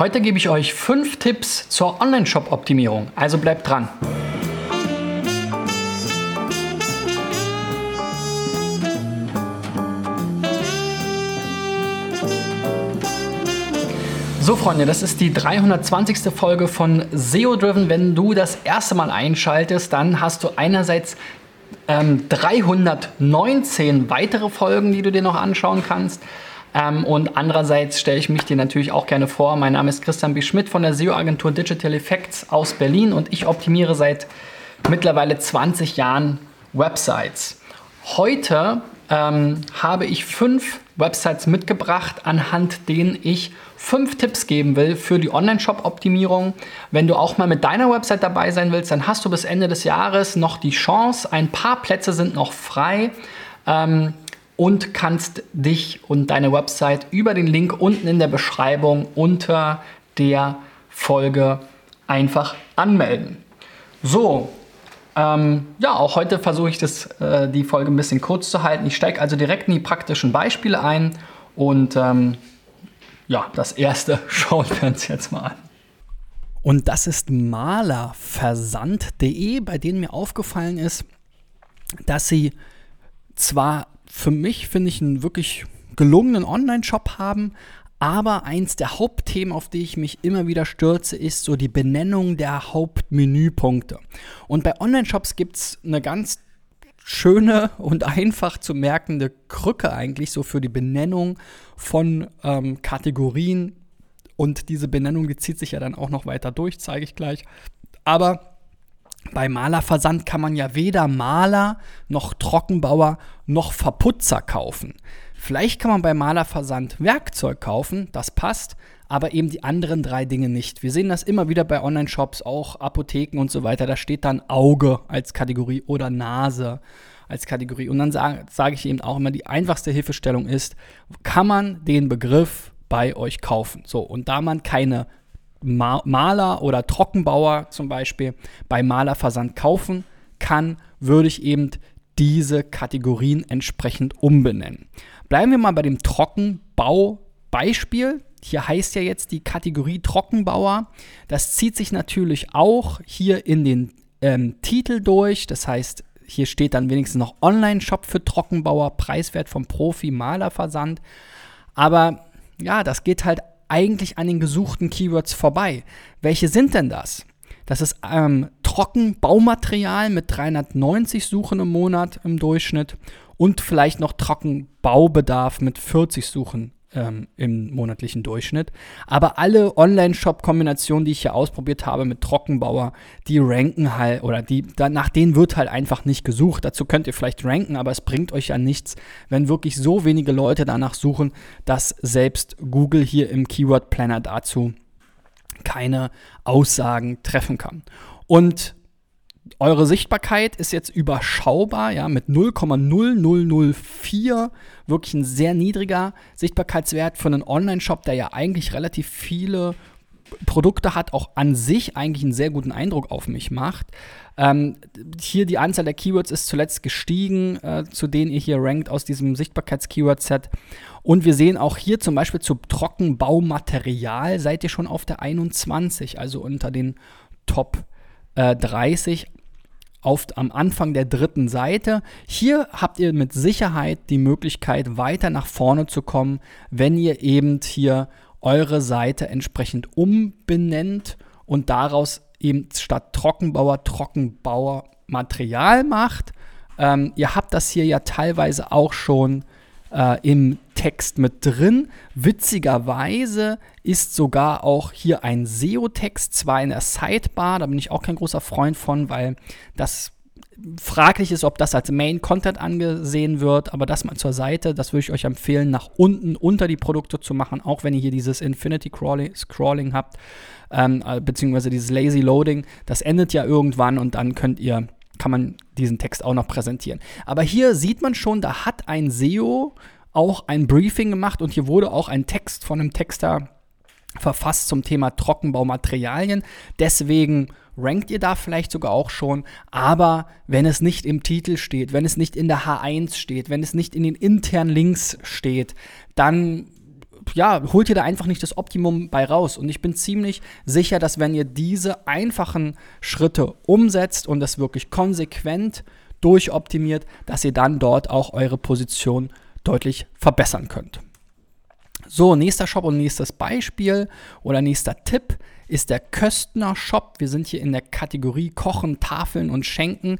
Heute gebe ich euch fünf Tipps zur Online-Shop-Optimierung, also bleibt dran. So, Freunde, das ist die 320. Folge von SEO Driven. Wenn du das erste Mal einschaltest, dann hast du einerseits ähm, 319 weitere Folgen, die du dir noch anschauen kannst. Ähm, und andererseits stelle ich mich dir natürlich auch gerne vor. Mein Name ist Christian B. Schmidt von der SEO-Agentur Digital Effects aus Berlin und ich optimiere seit mittlerweile 20 Jahren Websites. Heute ähm, habe ich fünf Websites mitgebracht, anhand denen ich fünf Tipps geben will für die Online-Shop-Optimierung. Wenn du auch mal mit deiner Website dabei sein willst, dann hast du bis Ende des Jahres noch die Chance. Ein paar Plätze sind noch frei. Ähm, und kannst dich und deine Website über den Link unten in der Beschreibung unter der Folge einfach anmelden. So, ähm, ja, auch heute versuche ich das, äh, die Folge ein bisschen kurz zu halten. Ich steige also direkt in die praktischen Beispiele ein und ähm, ja, das erste schauen wir uns jetzt mal an. Und das ist malerversand.de, bei denen mir aufgefallen ist, dass sie zwar für mich, finde ich, einen wirklich gelungenen Online-Shop haben. Aber eins der Hauptthemen, auf die ich mich immer wieder stürze, ist so die Benennung der Hauptmenüpunkte. Und bei Online-Shops gibt es eine ganz schöne und einfach zu merkende Krücke eigentlich so für die Benennung von ähm, Kategorien. Und diese Benennung, die zieht sich ja dann auch noch weiter durch, zeige ich gleich. Aber bei Malerversand kann man ja weder Maler noch Trockenbauer noch Verputzer kaufen. Vielleicht kann man bei Malerversand Werkzeug kaufen, das passt, aber eben die anderen drei Dinge nicht. Wir sehen das immer wieder bei Online-Shops, auch Apotheken und so weiter. Da steht dann Auge als Kategorie oder Nase als Kategorie. Und dann sage sag ich eben auch immer, die einfachste Hilfestellung ist, kann man den Begriff bei euch kaufen. So, und da man keine Maler oder Trockenbauer zum Beispiel bei Malerversand kaufen kann, würde ich eben diese Kategorien entsprechend umbenennen. Bleiben wir mal bei dem Trockenbau-Beispiel. Hier heißt ja jetzt die Kategorie Trockenbauer. Das zieht sich natürlich auch hier in den ähm, Titel durch. Das heißt, hier steht dann wenigstens noch Online-Shop für Trockenbauer, preiswert vom Profi Malerversand. Aber ja, das geht halt eigentlich an den gesuchten Keywords vorbei. Welche sind denn das? Das ist ähm, Trockenbaumaterial mit 390 Suchen im Monat im Durchschnitt und vielleicht noch Trockenbaubedarf mit 40 Suchen ähm, im monatlichen Durchschnitt. Aber alle Online-Shop-Kombinationen, die ich hier ausprobiert habe mit Trockenbauer, die ranken halt oder die, da, nach denen wird halt einfach nicht gesucht. Dazu könnt ihr vielleicht ranken, aber es bringt euch ja nichts, wenn wirklich so wenige Leute danach suchen, dass selbst Google hier im Keyword Planner dazu keine Aussagen treffen kann. Und eure Sichtbarkeit ist jetzt überschaubar, ja, mit 0,0004, wirklich ein sehr niedriger Sichtbarkeitswert für einen Online-Shop, der ja eigentlich relativ viele Produkte hat, auch an sich eigentlich einen sehr guten Eindruck auf mich macht. Ähm, hier die Anzahl der Keywords ist zuletzt gestiegen, äh, zu denen ihr hier rankt aus diesem Sichtbarkeits-Keyword-Set. Und wir sehen auch hier zum Beispiel zu Trockenbaumaterial seid ihr schon auf der 21, also unter den Top äh, 30 auf, am Anfang der dritten Seite. Hier habt ihr mit Sicherheit die Möglichkeit, weiter nach vorne zu kommen, wenn ihr eben hier eure Seite entsprechend umbenennt und daraus eben statt Trockenbauer Trockenbauer Material macht. Ähm, ihr habt das hier ja teilweise auch schon äh, im Text mit drin. Witzigerweise ist sogar auch hier ein SEO-Text, zwar in der Sidebar, da bin ich auch kein großer Freund von, weil das fraglich ist, ob das als Main Content angesehen wird, aber das mal zur Seite, das würde ich euch empfehlen, nach unten unter die Produkte zu machen, auch wenn ihr hier dieses Infinity Crawling, Scrolling habt, ähm, äh, beziehungsweise dieses Lazy Loading, das endet ja irgendwann und dann könnt ihr kann man diesen Text auch noch präsentieren. Aber hier sieht man schon, da hat ein SEO auch ein Briefing gemacht und hier wurde auch ein Text von einem Texter verfasst zum Thema Trockenbaumaterialien. Deswegen rankt ihr da vielleicht sogar auch schon, aber wenn es nicht im Titel steht, wenn es nicht in der H1 steht, wenn es nicht in den internen Links steht, dann ja, holt ihr da einfach nicht das Optimum bei raus. Und ich bin ziemlich sicher, dass wenn ihr diese einfachen Schritte umsetzt und das wirklich konsequent durchoptimiert, dass ihr dann dort auch eure Position deutlich verbessern könnt. So, nächster Shop und nächstes Beispiel oder nächster Tipp ist der Köstner Shop. Wir sind hier in der Kategorie Kochen, Tafeln und Schenken.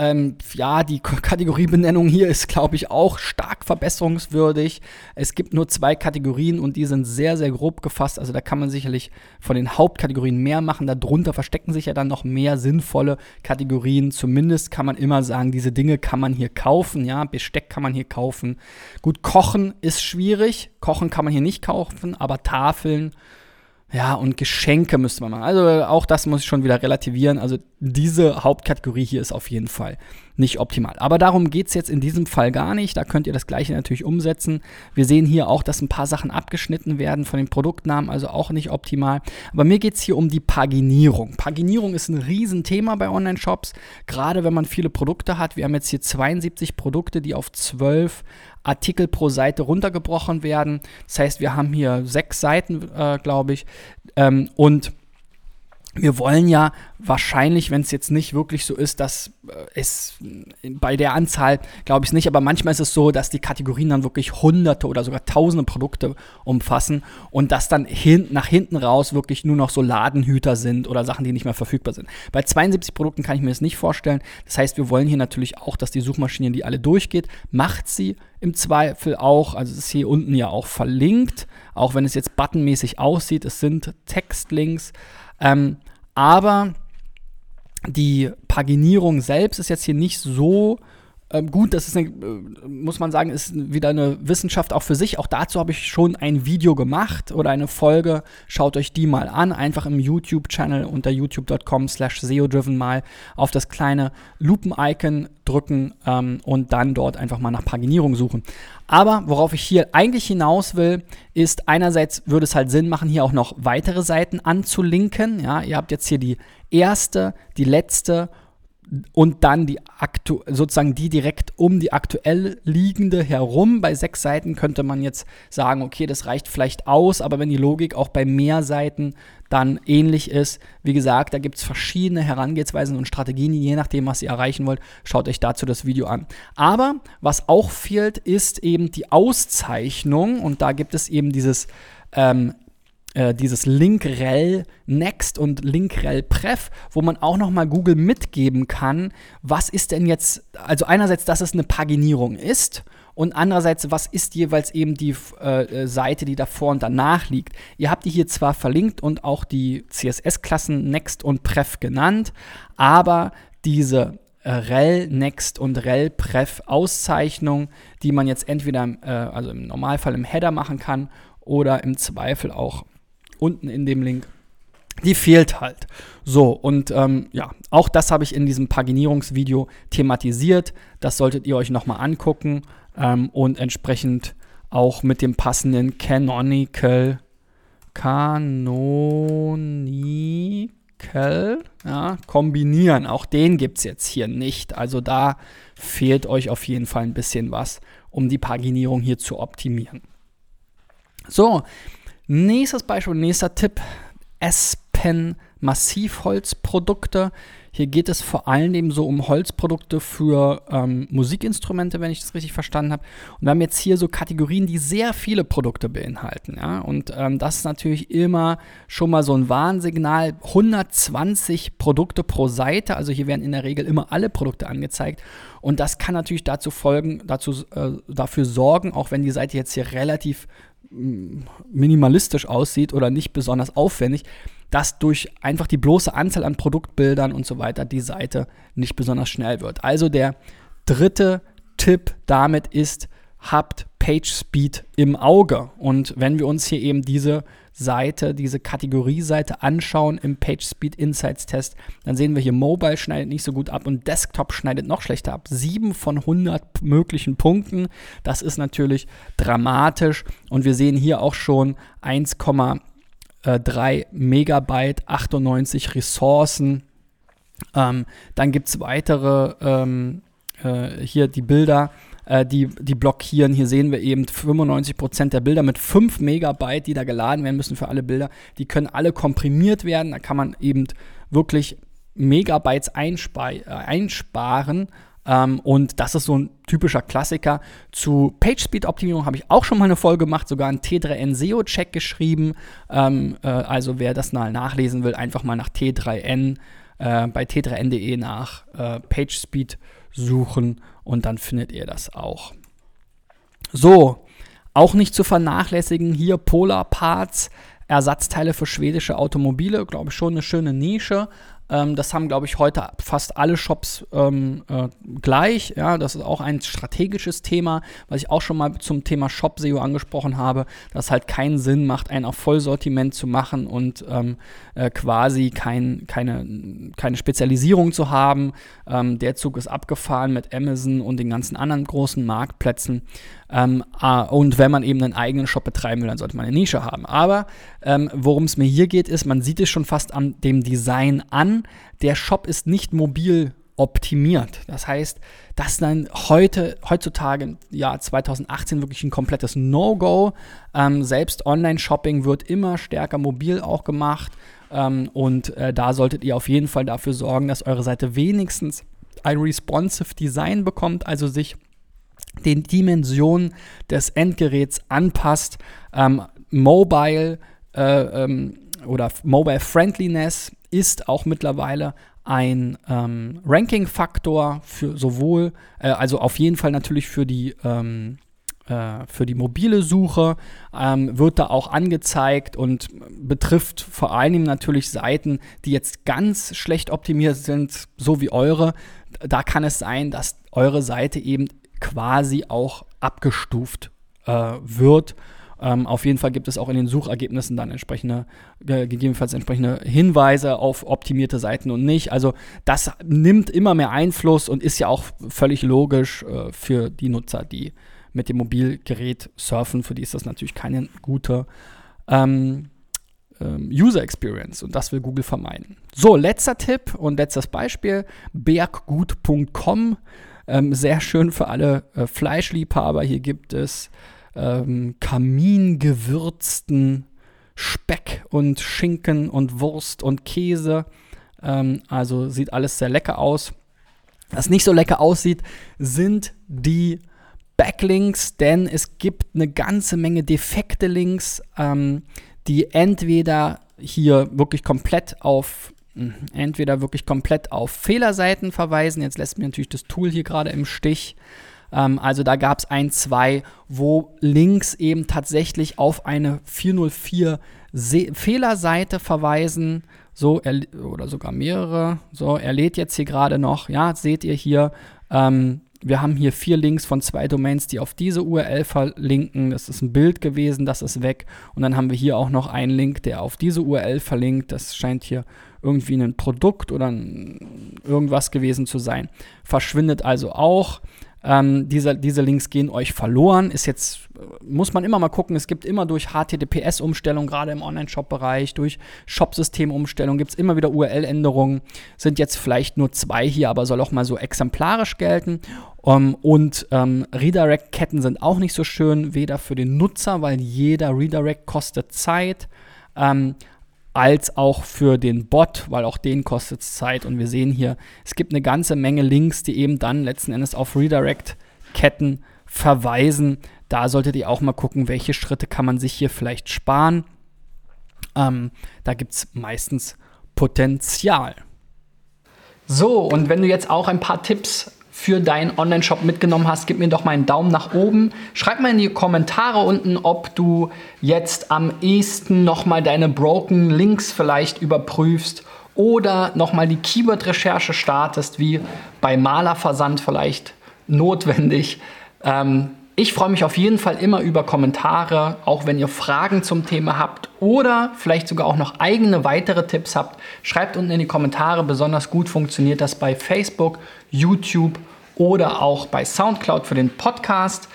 Ähm, ja, die Kategoriebenennung hier ist, glaube ich, auch stark verbesserungswürdig. Es gibt nur zwei Kategorien und die sind sehr, sehr grob gefasst. Also da kann man sicherlich von den Hauptkategorien mehr machen. Darunter verstecken sich ja dann noch mehr sinnvolle Kategorien. Zumindest kann man immer sagen, diese Dinge kann man hier kaufen. Ja, Besteck kann man hier kaufen. Gut, Kochen ist schwierig. Kochen kann man hier nicht kaufen, aber Tafeln ja, und Geschenke müsste man machen. Also auch das muss ich schon wieder relativieren. Also diese Hauptkategorie hier ist auf jeden Fall nicht optimal. Aber darum geht es jetzt in diesem Fall gar nicht. Da könnt ihr das gleiche natürlich umsetzen. Wir sehen hier auch, dass ein paar Sachen abgeschnitten werden von den Produktnamen, also auch nicht optimal. Aber mir geht es hier um die Paginierung. Paginierung ist ein Riesenthema bei Online-Shops, gerade wenn man viele Produkte hat. Wir haben jetzt hier 72 Produkte, die auf 12 Artikel pro Seite runtergebrochen werden. Das heißt, wir haben hier sechs Seiten, äh, glaube ich. Ähm, und wir wollen ja wahrscheinlich, wenn es jetzt nicht wirklich so ist, dass äh, es bei der Anzahl, glaube ich es nicht, aber manchmal ist es so, dass die Kategorien dann wirklich hunderte oder sogar tausende Produkte umfassen und dass dann hin, nach hinten raus wirklich nur noch so Ladenhüter sind oder Sachen, die nicht mehr verfügbar sind. Bei 72 Produkten kann ich mir das nicht vorstellen. Das heißt, wir wollen hier natürlich auch, dass die Suchmaschine die alle durchgeht. Macht sie im Zweifel auch, also es ist hier unten ja auch verlinkt, auch wenn es jetzt buttonmäßig aussieht, es sind Textlinks. Ähm, aber die Paginierung selbst ist jetzt hier nicht so ähm, gut, das ist, eine, äh, muss man sagen, ist wieder eine Wissenschaft auch für sich. Auch dazu habe ich schon ein Video gemacht oder eine Folge. Schaut euch die mal an. Einfach im YouTube-Channel unter youtube.com slash SEO-driven mal auf das kleine Lupen-Icon drücken ähm, und dann dort einfach mal nach Paginierung suchen. Aber worauf ich hier eigentlich hinaus will, ist einerseits würde es halt Sinn machen, hier auch noch weitere Seiten anzulinken. Ja, ihr habt jetzt hier die erste, die letzte und dann die aktu sozusagen die direkt um die aktuell liegende herum. Bei sechs Seiten könnte man jetzt sagen, okay, das reicht vielleicht aus, aber wenn die Logik auch bei mehr Seiten dann ähnlich ist, wie gesagt, da gibt es verschiedene Herangehensweisen und Strategien, je nachdem, was ihr erreichen wollt, schaut euch dazu das Video an. Aber was auch fehlt, ist eben die Auszeichnung und da gibt es eben dieses ähm, äh, dieses Link-Rel Next und Link-Rel Pref, wo man auch nochmal Google mitgeben kann, was ist denn jetzt, also einerseits, dass es eine Paginierung ist und andererseits, was ist jeweils eben die äh, äh Seite, die davor und danach liegt. Ihr habt die hier zwar verlinkt und auch die CSS-Klassen Next und Pref genannt, aber diese äh, rel Next und rel Pref Auszeichnung, die man jetzt entweder, äh, also im Normalfall im Header machen kann oder im Zweifel auch unten in dem Link, die fehlt halt. So, und ähm, ja, auch das habe ich in diesem Paginierungsvideo thematisiert. Das solltet ihr euch nochmal angucken ähm, und entsprechend auch mit dem passenden Canonical Canonical ja, kombinieren. Auch den gibt es jetzt hier nicht. Also da fehlt euch auf jeden Fall ein bisschen was, um die Paginierung hier zu optimieren. So, Nächstes Beispiel, nächster Tipp: Aspen Massivholzprodukte. Hier geht es vor allem eben so um Holzprodukte für ähm, Musikinstrumente, wenn ich das richtig verstanden habe. Und wir haben jetzt hier so Kategorien, die sehr viele Produkte beinhalten. Ja? Und ähm, das ist natürlich immer schon mal so ein Warnsignal. 120 Produkte pro Seite, also hier werden in der Regel immer alle Produkte angezeigt. Und das kann natürlich dazu folgen, dazu, äh, dafür sorgen, auch wenn die Seite jetzt hier relativ minimalistisch aussieht oder nicht besonders aufwendig, dass durch einfach die bloße Anzahl an Produktbildern und so weiter die Seite nicht besonders schnell wird. Also der dritte Tipp damit ist, habt Page Speed im Auge. Und wenn wir uns hier eben diese Seite, diese Kategorieseite anschauen im PageSpeed Insights Test, dann sehen wir hier Mobile schneidet nicht so gut ab und Desktop schneidet noch schlechter ab. 7 von 100 möglichen Punkten. Das ist natürlich dramatisch und wir sehen hier auch schon 1,3 Megabyte, 98 Ressourcen. Ähm, dann gibt es weitere, ähm, äh, hier die Bilder äh, die, die blockieren. Hier sehen wir eben 95% der Bilder mit 5 Megabyte, die da geladen werden müssen für alle Bilder. Die können alle komprimiert werden. Da kann man eben wirklich Megabytes einspar äh, einsparen. Ähm, und das ist so ein typischer Klassiker. Zu PageSpeed-Optimierung habe ich auch schon mal eine Folge gemacht, sogar einen T3N SEO-Check geschrieben. Ähm, äh, also wer das mal nachlesen will, einfach mal nach T3N äh, bei t3n.de nach äh, PageSpeed suchen und dann findet ihr das auch. So, auch nicht zu vernachlässigen hier Polar Parts, Ersatzteile für schwedische Automobile, glaube ich schon eine schöne Nische. Ähm, das haben, glaube ich, heute fast alle Shops ähm, äh, gleich. Ja, das ist auch ein strategisches Thema, was ich auch schon mal zum Thema Shop-SEO angesprochen habe, dass halt keinen Sinn macht, ein auf Vollsortiment zu machen und ähm, äh, quasi kein, keine, keine Spezialisierung zu haben. Ähm, der Zug ist abgefahren mit Amazon und den ganzen anderen großen Marktplätzen. Ähm, äh, und wenn man eben einen eigenen Shop betreiben will, dann sollte man eine Nische haben. Aber ähm, worum es mir hier geht, ist, man sieht es schon fast an dem Design an. Der Shop ist nicht mobil optimiert. Das heißt, das ist dann heute, heutzutage im Jahr 2018 wirklich ein komplettes No-Go. Ähm, selbst Online-Shopping wird immer stärker mobil auch gemacht. Ähm, und äh, da solltet ihr auf jeden Fall dafür sorgen, dass eure Seite wenigstens ein responsive Design bekommt, also sich den Dimensionen des Endgeräts anpasst. Ähm, Mobile äh, ähm, oder Mobile Friendliness ist auch mittlerweile ein ähm, Ranking-Faktor für sowohl, äh, also auf jeden Fall natürlich für die ähm, äh, für die mobile Suche, ähm, wird da auch angezeigt und betrifft vor allem natürlich Seiten, die jetzt ganz schlecht optimiert sind, so wie eure. Da kann es sein, dass eure Seite eben quasi auch abgestuft äh, wird. Ähm, auf jeden Fall gibt es auch in den Suchergebnissen dann entsprechende, gegebenenfalls entsprechende Hinweise auf optimierte Seiten und nicht. Also das nimmt immer mehr Einfluss und ist ja auch völlig logisch äh, für die Nutzer, die mit dem Mobilgerät surfen. Für die ist das natürlich keine gute ähm, ähm, User Experience und das will Google vermeiden. So, letzter Tipp und letztes Beispiel: berggut.com ähm, sehr schön für alle äh, Fleischliebhaber. Hier gibt es ähm, kamingewürzten Speck und Schinken und Wurst und Käse. Ähm, also sieht alles sehr lecker aus. Was nicht so lecker aussieht, sind die Backlinks, denn es gibt eine ganze Menge defekte Links, ähm, die entweder hier wirklich komplett auf entweder wirklich komplett auf Fehlerseiten verweisen. Jetzt lässt mir natürlich das Tool hier gerade im Stich. Ähm, also da gab es ein, zwei, wo Links eben tatsächlich auf eine 404 Se Fehlerseite verweisen. So, oder sogar mehrere. So, er lädt jetzt hier gerade noch. Ja, seht ihr hier. Ähm, wir haben hier vier Links von zwei Domains, die auf diese URL verlinken. Das ist ein Bild gewesen, das ist weg. Und dann haben wir hier auch noch einen Link, der auf diese URL verlinkt. Das scheint hier irgendwie ein Produkt oder ein irgendwas gewesen zu sein. Verschwindet also auch. Ähm, diese, diese Links gehen euch verloren. Ist jetzt, muss man immer mal gucken, es gibt immer durch HTTPS-Umstellung, gerade im Online-Shop-Bereich, durch Shop-System-Umstellung gibt es immer wieder URL-Änderungen. Sind jetzt vielleicht nur zwei hier, aber soll auch mal so exemplarisch gelten. Um, und ähm, Redirect-Ketten sind auch nicht so schön, weder für den Nutzer, weil jeder Redirect kostet Zeit. Ähm, als auch für den Bot, weil auch den kostet es Zeit. Und wir sehen hier, es gibt eine ganze Menge Links, die eben dann letzten Endes auf Redirect-Ketten verweisen. Da solltet ihr auch mal gucken, welche Schritte kann man sich hier vielleicht sparen. Ähm, da gibt es meistens Potenzial. So, und wenn du jetzt auch ein paar Tipps für deinen Online-Shop mitgenommen hast, gib mir doch mal einen Daumen nach oben. Schreib mal in die Kommentare unten, ob du jetzt am ehesten nochmal deine Broken Links vielleicht überprüfst oder nochmal die Keyword-Recherche startest, wie bei Malerversand vielleicht notwendig. Ähm, ich freue mich auf jeden Fall immer über Kommentare, auch wenn ihr Fragen zum Thema habt oder vielleicht sogar auch noch eigene weitere Tipps habt. Schreibt unten in die Kommentare. Besonders gut funktioniert das bei Facebook, YouTube oder auch bei SoundCloud für den Podcast.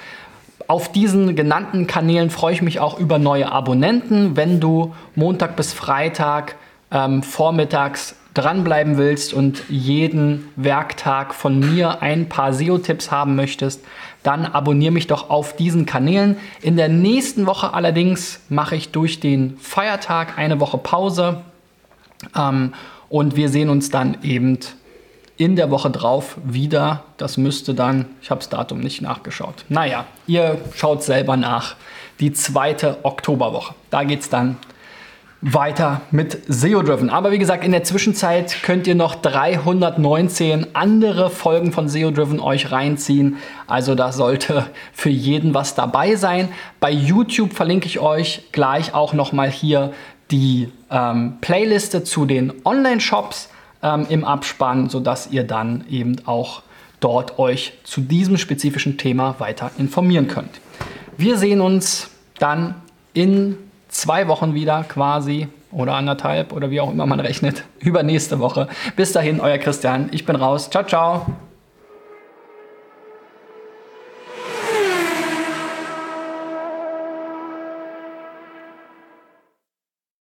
Auf diesen genannten Kanälen freue ich mich auch über neue Abonnenten. Wenn du Montag bis Freitag ähm, vormittags dranbleiben willst und jeden Werktag von mir ein paar SEO-Tipps haben möchtest, dann abonniere mich doch auf diesen Kanälen. In der nächsten Woche allerdings mache ich durch den Feiertag eine Woche Pause ähm, und wir sehen uns dann eben in der Woche drauf wieder. Das müsste dann, ich habe das Datum nicht nachgeschaut. Naja, ihr schaut selber nach. Die zweite Oktoberwoche. Da geht es dann weiter mit SEO-Driven. Aber wie gesagt, in der Zwischenzeit könnt ihr noch 319 andere Folgen von SEO-Driven euch reinziehen. Also da sollte für jeden was dabei sein. Bei YouTube verlinke ich euch gleich auch nochmal hier die ähm, Playliste zu den Online-Shops ähm, im Abspann, sodass ihr dann eben auch dort euch zu diesem spezifischen Thema weiter informieren könnt. Wir sehen uns dann in zwei Wochen wieder quasi oder anderthalb oder wie auch immer man rechnet, über nächste Woche. Bis dahin, euer Christian. Ich bin raus. Ciao, ciao.